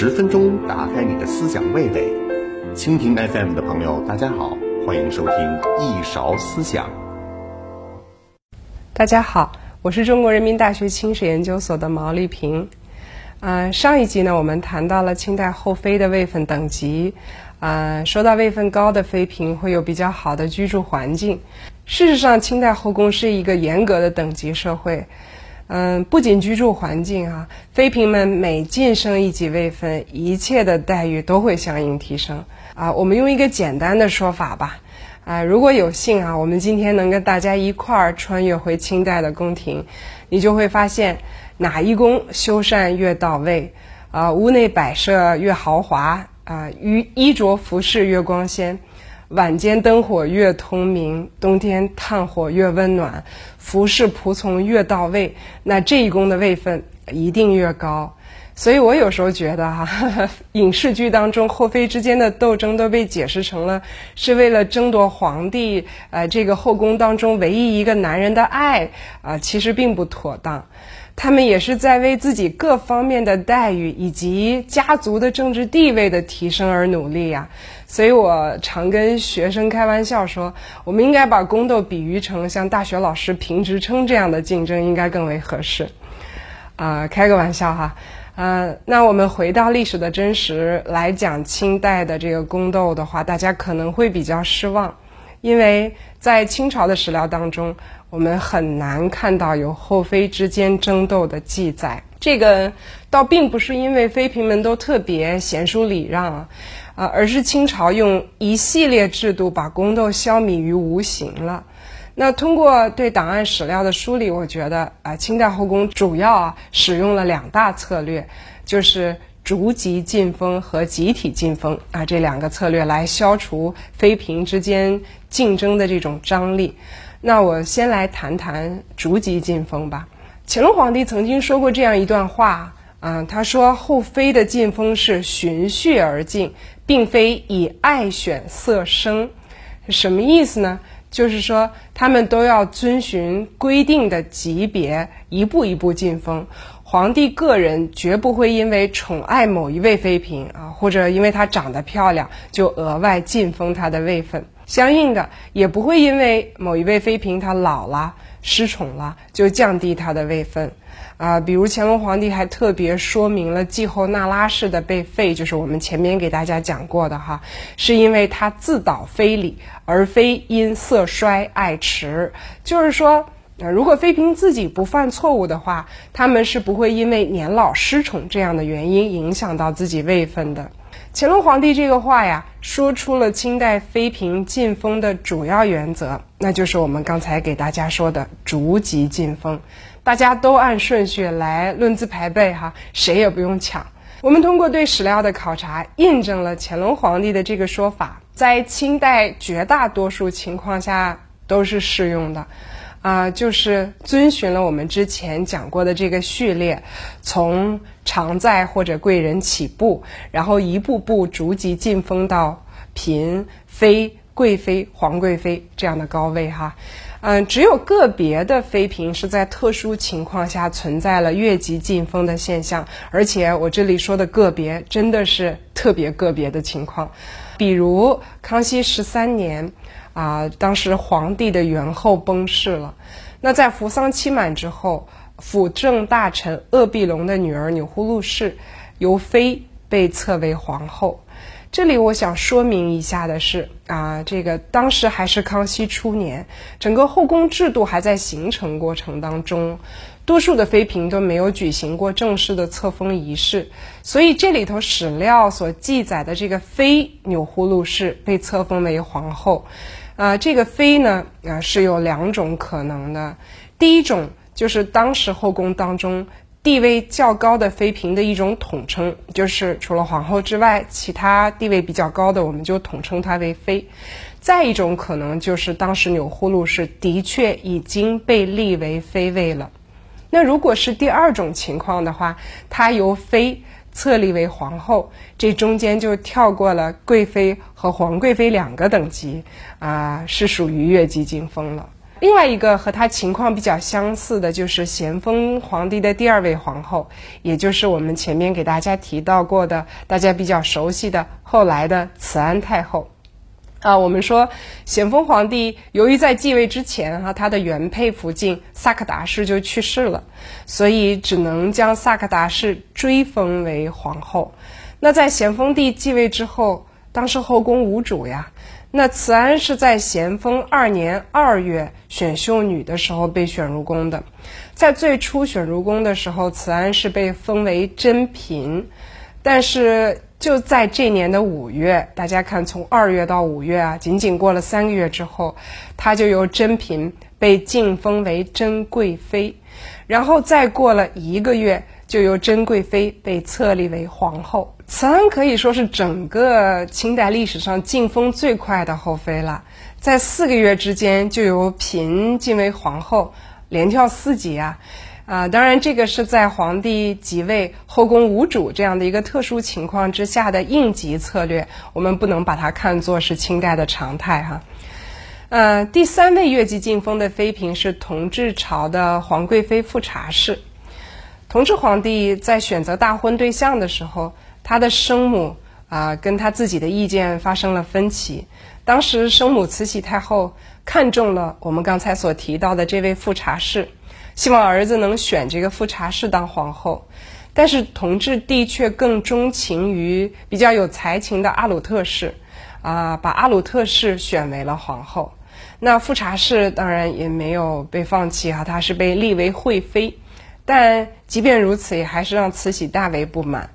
十分钟打开你的思想味蕾，蜻蜓 FM 的朋友，大家好，欢迎收听一勺思想。大家好，我是中国人民大学清史研究所的毛丽萍。嗯，上一集呢，我们谈到了清代后妃的位分等级。啊，说到位分高的妃嫔会有比较好的居住环境。事实上，清代后宫是一个严格的等级社会。嗯，不仅居住环境啊，妃嫔们每晋升一级位分，一切的待遇都会相应提升啊。我们用一个简单的说法吧，啊，如果有幸啊，我们今天能跟大家一块儿穿越回清代的宫廷，你就会发现哪一宫修缮越到位，啊，屋内摆设越豪华，啊，衣衣着服饰越光鲜。晚间灯火越通明，冬天炭火越温暖，服侍仆从越到位，那这一宫的位分一定越高。所以我有时候觉得哈，影视剧当中后妃之间的斗争都被解释成了是为了争夺皇帝，呃，这个后宫当中唯一一个男人的爱啊，其实并不妥当。他们也是在为自己各方面的待遇以及家族的政治地位的提升而努力呀。所以我常跟学生开玩笑说，我们应该把宫斗比喻成像大学老师评职称这样的竞争，应该更为合适。啊，开个玩笑哈。呃，那我们回到历史的真实来讲清代的这个宫斗的话，大家可能会比较失望，因为在清朝的史料当中。我们很难看到有后妃之间争斗的记载，这个倒并不是因为妃嫔们都特别贤淑礼让，啊，而是清朝用一系列制度把宫斗消弭于无形了。那通过对档案史料的梳理，我觉得啊，清代后宫主要啊使用了两大策略，就是逐级进封和集体进封啊这两个策略来消除妃嫔之间竞争的这种张力。那我先来谈谈逐级进封吧。乾隆皇帝曾经说过这样一段话啊，他说后妃的进封是循序而进，并非以爱选色生。什么意思呢？就是说他们都要遵循规定的级别，一步一步进封。皇帝个人绝不会因为宠爱某一位妃嫔啊，或者因为她长得漂亮，就额外进封她的位分。相应的，也不会因为某一位妃嫔她老了失宠了，就降低她的位分，啊，比如乾隆皇帝还特别说明了继后那拉氏的被废，就是我们前面给大家讲过的哈，是因为她自导非礼，而非因色衰爱弛，就是说，如果妃嫔自己不犯错误的话，他们是不会因为年老失宠这样的原因影响到自己位分的。乾隆皇帝这个话呀，说出了清代妃嫔进封的主要原则，那就是我们刚才给大家说的逐级进封，大家都按顺序来论资排辈哈，谁也不用抢。我们通过对史料的考察，印证了乾隆皇帝的这个说法，在清代绝大多数情况下都是适用的。啊，就是遵循了我们之前讲过的这个序列，从常在或者贵人起步，然后一步步逐级进封到嫔、妃、贵妃、皇贵妃这样的高位哈。嗯，只有个别的妃嫔是在特殊情况下存在了越级进封的现象，而且我这里说的个别真的是特别个别的情况，比如康熙十三年。啊，当时皇帝的元后崩逝了，那在服丧期满之后，辅政大臣鄂必龙的女儿钮祜禄氏由妃被册为皇后。这里我想说明一下的是，啊，这个当时还是康熙初年，整个后宫制度还在形成过程当中，多数的妃嫔都没有举行过正式的册封仪式，所以这里头史料所记载的这个妃钮祜禄氏被册封为皇后。啊，这个妃呢，啊是有两种可能的。第一种就是当时后宫当中地位较高的妃嫔的一种统称，就是除了皇后之外，其他地位比较高的，我们就统称她为妃。再一种可能就是当时钮祜禄氏的确已经被立为妃位了。那如果是第二种情况的话，她由妃。册立为皇后，这中间就跳过了贵妃和皇贵妃两个等级，啊，是属于越级进封了。另外一个和她情况比较相似的，就是咸丰皇帝的第二位皇后，也就是我们前面给大家提到过的，大家比较熟悉的后来的慈安太后。啊，我们说咸丰皇帝由于在继位之前哈，他的原配福晋萨克达氏就去世了，所以只能将萨克达氏追封为皇后。那在咸丰帝继位之后，当时后宫无主呀。那慈安是在咸丰二年二月选秀女的时候被选入宫的，在最初选入宫的时候，慈安是被封为珍嫔，但是就在这年的五月，大家看从二月到五月啊，仅仅过了三个月之后，她就由珍嫔被晋封为珍贵妃，然后再过了一个月，就由珍贵妃被册立为皇后。慈安可以说是整个清代历史上晋封最快的后妃了，在四个月之间就由嫔晋为皇后，连跳四级啊！啊，当然这个是在皇帝即位、后宫无主这样的一个特殊情况之下的应急策略，我们不能把它看作是清代的常态哈。呃，第三位越级进封的妃嫔是同治朝的皇贵妃富察氏。同治皇帝在选择大婚对象的时候。他的生母啊，跟他自己的意见发生了分歧。当时生母慈禧太后看中了我们刚才所提到的这位富察氏，希望儿子能选这个富察氏当皇后。但是同治帝却更钟情于比较有才情的阿鲁特氏，啊，把阿鲁特氏选为了皇后。那富察氏当然也没有被放弃哈，她是被立为惠妃。但即便如此，也还是让慈禧大为不满。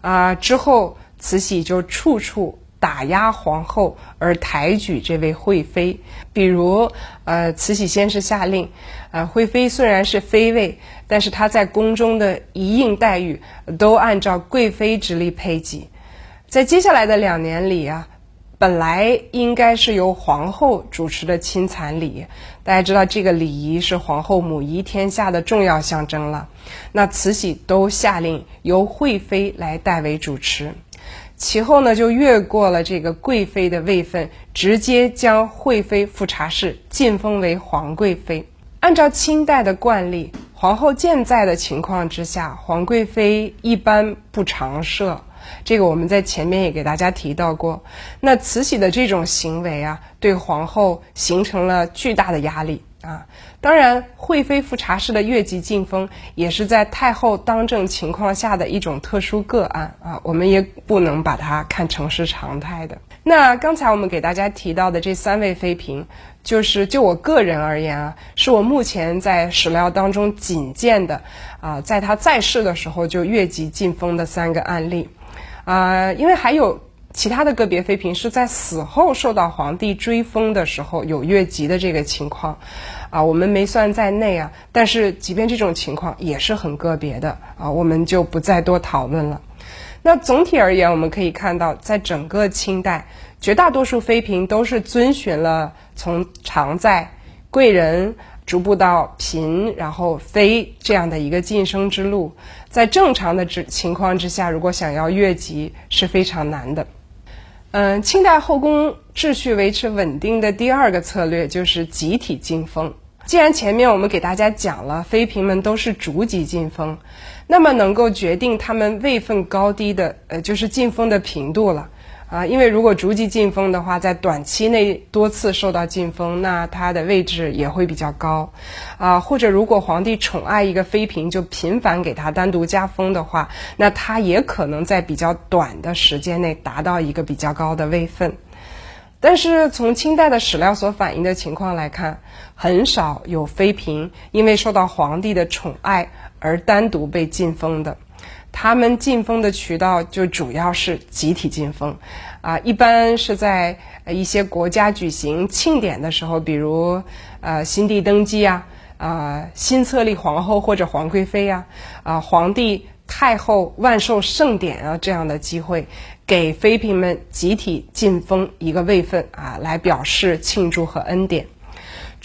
啊！之后，慈禧就处处打压皇后，而抬举这位惠妃。比如，呃，慈禧先是下令，呃，惠妃虽然是妃位，但是她在宫中的一应待遇都按照贵妃之力配给。在接下来的两年里啊。本来应该是由皇后主持的亲蚕礼，大家知道这个礼仪是皇后母仪天下的重要象征了。那慈禧都下令由惠妃来代为主持，其后呢就越过了这个贵妃的位分，直接将惠妃富察氏晋封为皇贵妃。按照清代的惯例，皇后健在的情况之下，皇贵妃一般不常设。这个我们在前面也给大家提到过。那慈禧的这种行为啊，对皇后形成了巨大的压力啊。当然，惠妃富察氏的越级晋封也是在太后当政情况下的一种特殊个案啊，我们也不能把它看成是常态的。那刚才我们给大家提到的这三位妃嫔，就是就我个人而言啊，是我目前在史料当中仅见的啊，在她在世的时候就越级晋封的三个案例。啊，因为还有其他的个别妃嫔是在死后受到皇帝追封的时候有越级的这个情况，啊，我们没算在内啊。但是即便这种情况也是很个别的啊，我们就不再多讨论了。那总体而言，我们可以看到，在整个清代，绝大多数妃嫔都是遵循了从常在贵人。逐步到嫔，然后妃这样的一个晋升之路，在正常的之情况之下，如果想要越级是非常难的。嗯，清代后宫秩序维持稳定的第二个策略就是集体进封。既然前面我们给大家讲了妃嫔们都是逐级进封，那么能够决定她们位分高低的，呃，就是进封的频度了。啊，因为如果逐级晋封的话，在短期内多次受到晋封，那它的位置也会比较高，啊，或者如果皇帝宠爱一个妃嫔，就频繁给她单独加封的话，那她也可能在比较短的时间内达到一个比较高的位分。但是从清代的史料所反映的情况来看，很少有妃嫔因为受到皇帝的宠爱而单独被晋封的。他们进封的渠道就主要是集体进封，啊，一般是在一些国家举行庆典的时候，比如呃新帝登基啊，啊新册立皇后或者皇贵妃呀，啊皇帝太后万寿盛典啊这样的机会，给妃嫔们集体进封一个位分啊，来表示庆祝和恩典。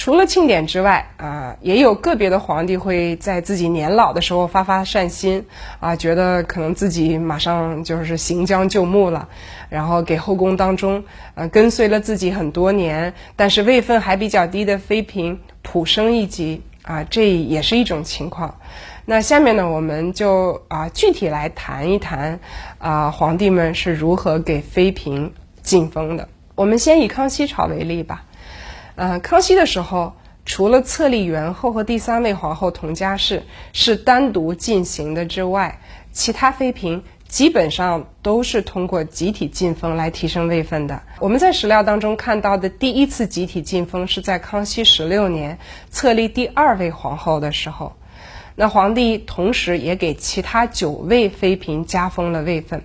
除了庆典之外啊，也有个别的皇帝会在自己年老的时候发发善心啊，觉得可能自己马上就是行将就木了，然后给后宫当中呃跟随了自己很多年，但是位分还比较低的妃嫔普升一级啊，这也是一种情况。那下面呢，我们就啊具体来谈一谈啊皇帝们是如何给妃嫔进封的。我们先以康熙朝为例吧。呃，康熙的时候，除了册立元后和第三位皇后佟佳氏是单独进行的之外，其他妃嫔基本上都是通过集体进封来提升位分的。我们在史料当中看到的第一次集体进封是在康熙十六年册立第二位皇后的时候，那皇帝同时也给其他九位妃嫔加封了位分。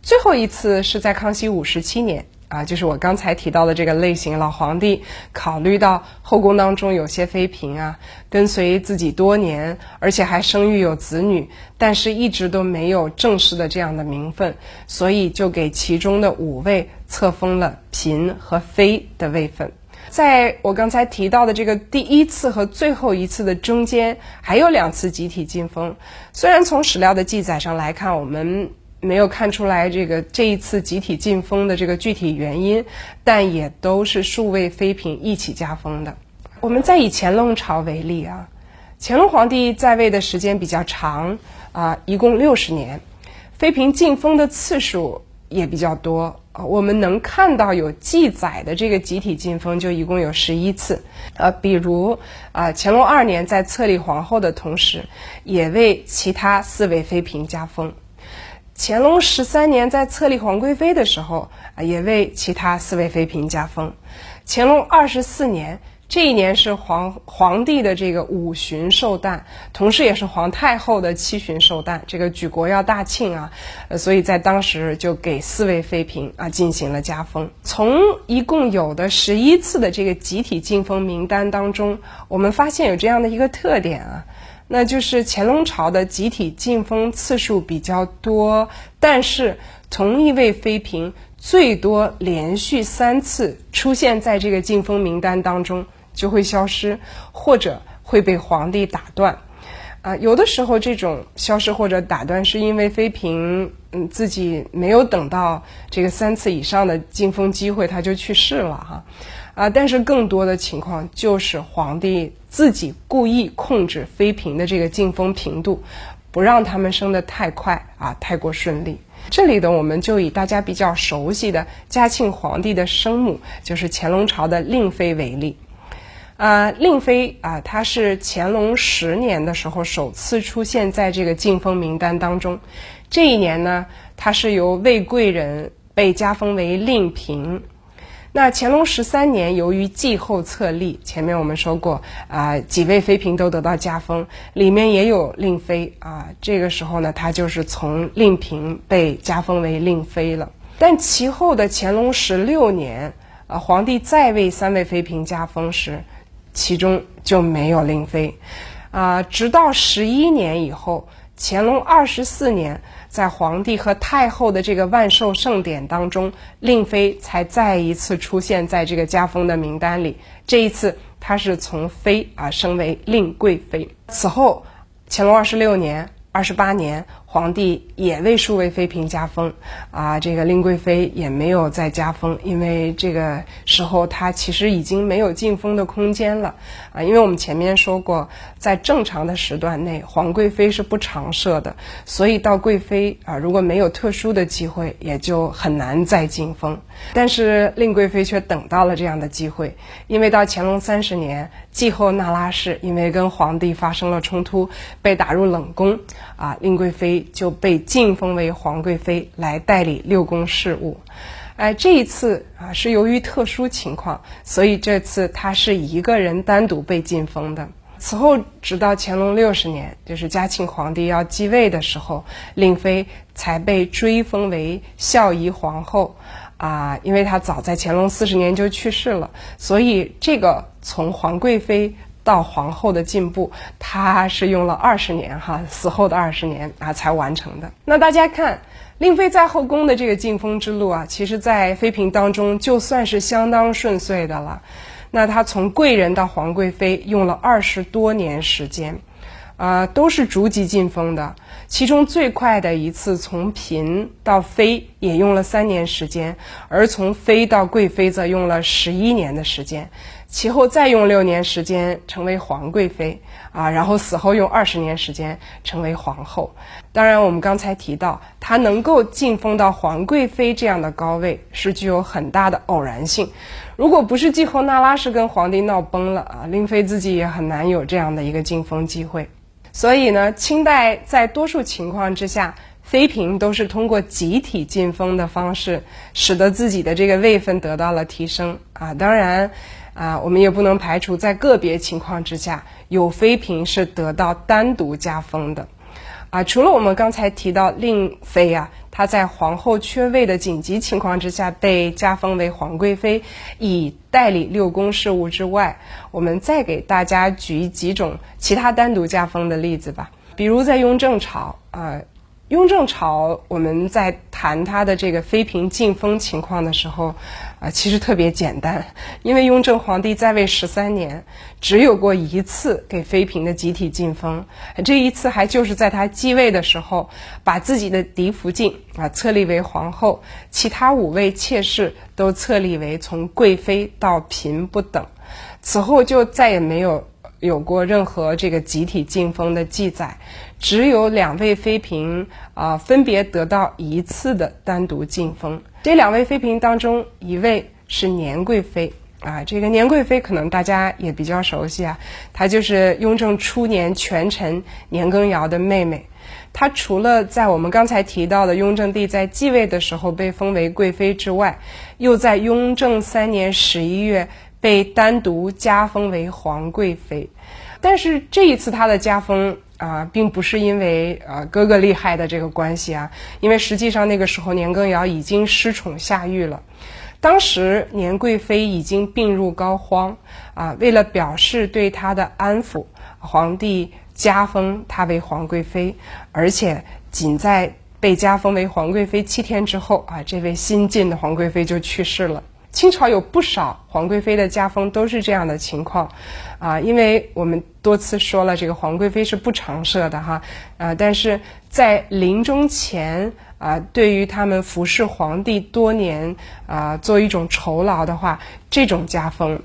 最后一次是在康熙五十七年。啊，就是我刚才提到的这个类型，老皇帝考虑到后宫当中有些妃嫔啊，跟随自己多年，而且还生育有子女，但是一直都没有正式的这样的名分，所以就给其中的五位册封了嫔和妃的位分。在我刚才提到的这个第一次和最后一次的中间，还有两次集体进封。虽然从史料的记载上来看，我们。没有看出来这个这一次集体进封的这个具体原因，但也都是数位妃嫔一起加封的。我们再以乾隆朝为例啊，乾隆皇帝在位的时间比较长啊，一共六十年，妃嫔进封的次数也比较多。我们能看到有记载的这个集体进封就一共有十一次，呃，比如啊，乾隆二年在册立皇后的同时，也为其他四位妃嫔加封。乾隆十三年在册立皇贵妃的时候啊，也为其他四位妃嫔加封。乾隆二十四年，这一年是皇皇帝的这个五旬寿诞，同时也是皇太后的七旬寿诞，这个举国要大庆啊，呃，所以在当时就给四位妃嫔啊进行了加封。从一共有的十一次的这个集体进封名单当中，我们发现有这样的一个特点啊。那就是乾隆朝的集体进封次数比较多，但是同一位妃嫔最多连续三次出现在这个进封名单当中就会消失，或者会被皇帝打断。啊，有的时候这种消失或者打断是因为妃嫔嗯自己没有等到这个三次以上的进封机会，她就去世了哈。啊但是更多的情况就是皇帝自己故意控制妃嫔的这个进封频度，不让他们升得太快啊，太过顺利。这里的我们就以大家比较熟悉的嘉庆皇帝的生母，就是乾隆朝的令妃为例。啊，令妃啊，她是乾隆十年的时候首次出现在这个进封名单当中。这一年呢，她是由魏贵人被加封为令嫔。那乾隆十三年，由于继后册立，前面我们说过啊，几位妃嫔都得到加封，里面也有令妃啊。这个时候呢，她就是从令嫔被加封为令妃了。但其后的乾隆十六年，啊，皇帝再为三位妃嫔加封时，其中就没有令妃，啊，直到十一年以后，乾隆二十四年。在皇帝和太后的这个万寿盛典当中，令妃才再一次出现在这个加封的名单里。这一次，她是从妃啊升为令贵妃。此后，乾隆二十六年、二十八年。皇帝也为数位妃嫔加封，啊，这个令贵妃也没有再加封，因为这个时候她其实已经没有进封的空间了，啊，因为我们前面说过，在正常的时段内，皇贵妃是不常设的，所以到贵妃啊，如果没有特殊的机会，也就很难再进封。但是令贵妃却等到了这样的机会，因为到乾隆三十年，继后那拉氏因为跟皇帝发生了冲突，被打入冷宫，啊，令贵妃。就被晋封为皇贵妃来代理六宫事务，哎，这一次啊是由于特殊情况，所以这次她是一个人单独被晋封的。此后，直到乾隆六十年，就是嘉庆皇帝要继位的时候，令妃才被追封为孝仪皇后，啊，因为她早在乾隆四十年就去世了，所以这个从皇贵妃。到皇后的进步，她是用了二十年哈，死后的二十年啊才完成的。那大家看，令妃在后宫的这个进封之路啊，其实，在妃嫔当中就算是相当顺遂的了。那她从贵人到皇贵妃用了二十多年时间，啊，都是逐级晋封的。其中最快的一次从嫔到妃也用了三年时间，而从妃到贵妃则用了十一年的时间。其后再用六年时间成为皇贵妃啊，然后死后用二十年时间成为皇后。当然，我们刚才提到，她能够晋封到皇贵妃这样的高位，是具有很大的偶然性。如果不是继后那拉氏跟皇帝闹崩了啊，令妃自己也很难有这样的一个晋封机会。所以呢，清代在多数情况之下，妃嫔都是通过集体进封的方式，使得自己的这个位分得到了提升啊。当然。啊，我们也不能排除在个别情况之下，有妃嫔是得到单独加封的。啊，除了我们刚才提到令妃啊，她在皇后缺位的紧急情况之下被加封为皇贵妃，以代理六宫事务之外，我们再给大家举几种其他单独加封的例子吧。比如在雍正朝啊。雍正朝，我们在谈他的这个妃嫔晋封情况的时候，啊，其实特别简单，因为雍正皇帝在位十三年，只有过一次给妃嫔的集体晋封，这一次还就是在他继位的时候，把自己的嫡福晋啊册立为皇后，其他五位妾室都册立为从贵妃到嫔不等，此后就再也没有。有过任何这个集体晋封的记载，只有两位妃嫔啊，分别得到一次的单独晋封。这两位妃嫔当中，一位是年贵妃啊，这个年贵妃可能大家也比较熟悉啊，她就是雍正初年权臣年羹尧的妹妹。她除了在我们刚才提到的雍正帝在继位的时候被封为贵妃之外，又在雍正三年十一月。被单独加封为皇贵妃，但是这一次他的加封啊，并不是因为呃哥哥厉害的这个关系啊，因为实际上那个时候年羹尧已经失宠下狱了，当时年贵妃已经病入膏肓啊，为了表示对她的安抚，皇帝加封她为皇贵妃，而且仅在被加封为皇贵妃七天之后啊，这位新晋的皇贵妃就去世了。清朝有不少皇贵妃的加封都是这样的情况，啊，因为我们多次说了，这个皇贵妃是不常设的哈，啊，但是在临终前啊，对于他们服侍皇帝多年啊，做一种酬劳的话，这种加封，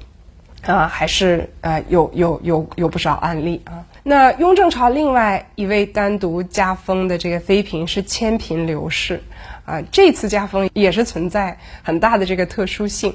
啊，还是呃有有有有不少案例啊。那雍正朝另外一位单独加封的这个妃嫔是千嫔刘氏。啊，这次加封也是存在很大的这个特殊性，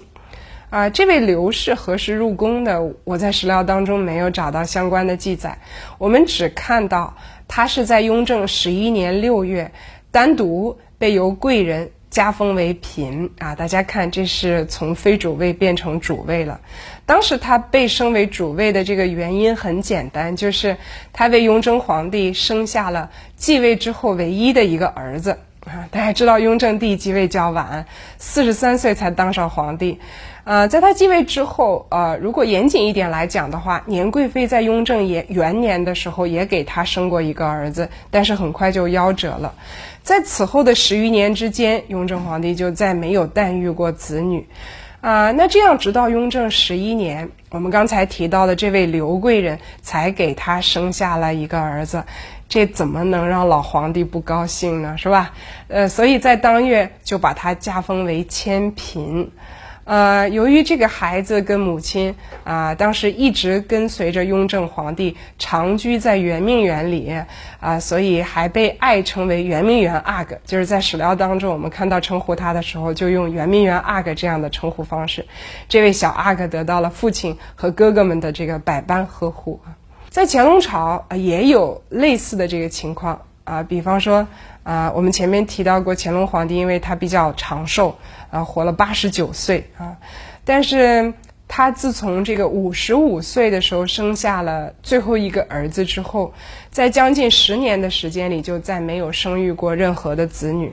啊，这位刘氏何时入宫的？我在史料当中没有找到相关的记载，我们只看到他是在雍正十一年六月，单独被由贵人加封为嫔啊。大家看，这是从非主位变成主位了。当时他被升为主位的这个原因很简单，就是他为雍正皇帝生下了继位之后唯一的一个儿子。大家知道雍正帝即位较晚，四十三岁才当上皇帝。呃，在他继位之后，呃，如果严谨一点来讲的话，年贵妃在雍正也元年的时候也给他生过一个儿子，但是很快就夭折了。在此后的十余年之间，雍正皇帝就再没有诞育过子女。啊，那这样直到雍正十一年，我们刚才提到的这位刘贵人才给他生下了一个儿子。这怎么能让老皇帝不高兴呢？是吧？呃，所以在当月就把他加封为千嫔。呃，由于这个孩子跟母亲啊，当时一直跟随着雍正皇帝长居在圆明园里啊，所以还被爱称为圆明园阿哥。就是在史料当中，我们看到称呼他的时候，就用圆明园阿哥这样的称呼方式。这位小阿哥得到了父亲和哥哥们的这个百般呵护。在乾隆朝啊，也有类似的这个情况啊，比方说啊，我们前面提到过，乾隆皇帝因为他比较长寿啊，活了八十九岁啊，但是他自从这个五十五岁的时候生下了最后一个儿子之后，在将近十年的时间里，就再没有生育过任何的子女。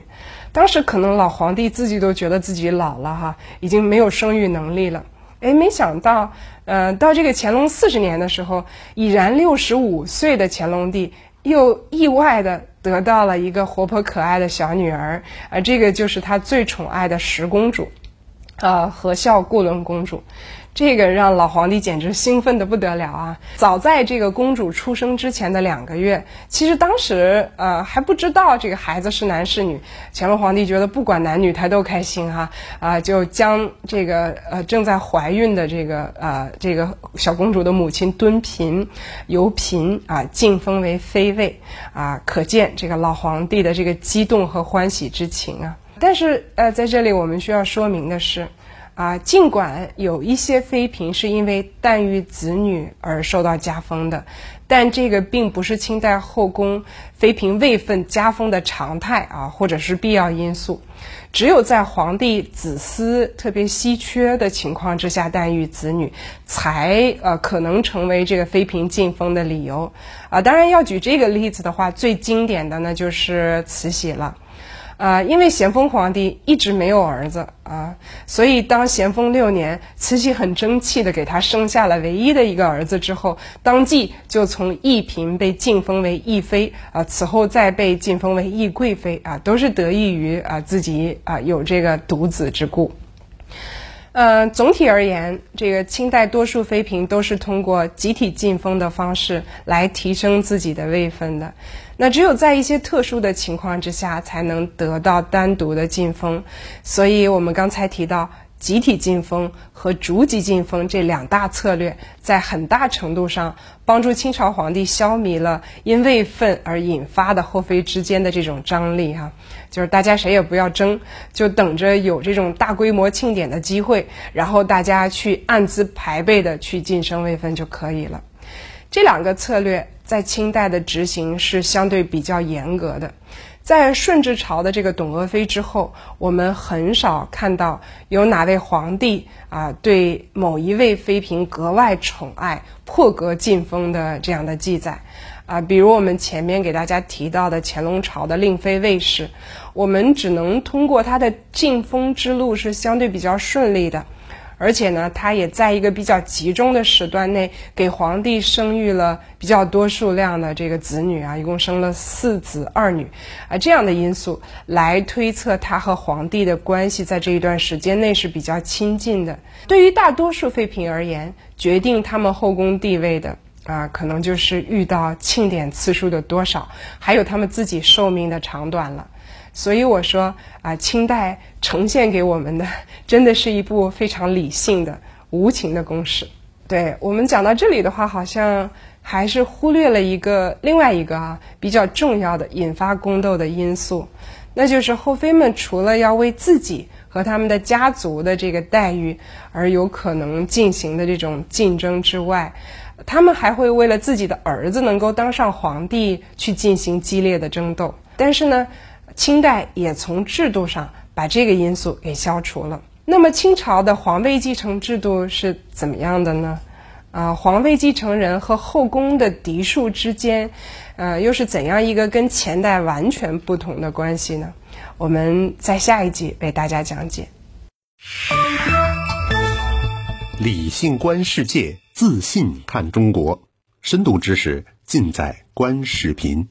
当时可能老皇帝自己都觉得自己老了哈，已经没有生育能力了。哎，没想到，呃，到这个乾隆四十年的时候，已然六十五岁的乾隆帝又意外的得到了一个活泼可爱的小女儿，啊，这个就是他最宠爱的十公主，啊，和孝固伦公主。这个让老皇帝简直兴奋的不得了啊！早在这个公主出生之前的两个月，其实当时呃还不知道这个孩子是男是女。乾隆皇帝觉得不管男女他都开心哈啊，就将这个呃正在怀孕的这个呃这个小公主的母亲敦嫔由嫔啊晋封为妃位啊，可见这个老皇帝的这个激动和欢喜之情啊。但是呃在这里我们需要说明的是。啊，尽管有一些妃嫔是因为诞育子女而受到加封的，但这个并不是清代后宫妃嫔位分加封的常态啊，或者是必要因素。只有在皇帝子嗣特别稀缺的情况之下诞育子女，才呃可能成为这个妃嫔晋封的理由。啊，当然要举这个例子的话，最经典的呢就是慈禧了。啊，因为咸丰皇帝一直没有儿子啊，所以当咸丰六年，慈禧很争气的给他生下了唯一的一个儿子之后，当即就从懿嫔被晋封为懿妃啊，此后再被晋封为懿贵妃啊，都是得益于啊自己啊有这个独子之故。呃，总体而言，这个清代多数妃嫔都是通过集体晋封的方式来提升自己的位分的。那只有在一些特殊的情况之下，才能得到单独的进封。所以我们刚才提到。集体进封和逐级进封这两大策略，在很大程度上帮助清朝皇帝消弭了因位分而引发的后妃之间的这种张力哈，就是大家谁也不要争，就等着有这种大规模庆典的机会，然后大家去按资排辈的去晋升位分就可以了。这两个策略在清代的执行是相对比较严格的。在顺治朝的这个董鄂妃之后，我们很少看到有哪位皇帝啊对某一位妃嫔格外宠爱、破格晋封的这样的记载啊。比如我们前面给大家提到的乾隆朝的令妃魏氏，我们只能通过她的晋封之路是相对比较顺利的。而且呢，他也在一个比较集中的时段内给皇帝生育了比较多数量的这个子女啊，一共生了四子二女，啊，这样的因素来推测他和皇帝的关系在这一段时间内是比较亲近的。对于大多数妃嫔而言，决定他们后宫地位的啊，可能就是遇到庆典次数的多少，还有他们自己寿命的长短了。所以我说啊，清代呈现给我们的真的是一部非常理性的、无情的公式。对我们讲到这里的话，好像还是忽略了一个另外一个啊比较重要的引发宫斗的因素，那就是后妃们除了要为自己和他们的家族的这个待遇而有可能进行的这种竞争之外，他们还会为了自己的儿子能够当上皇帝去进行激烈的争斗。但是呢？清代也从制度上把这个因素给消除了。那么清朝的皇位继承制度是怎么样的呢？啊，皇位继承人和后宫的嫡庶之间，呃，又是怎样一个跟前代完全不同的关系呢？我们在下一集为大家讲解。理性观世界，自信看中国，深度知识尽在观视频。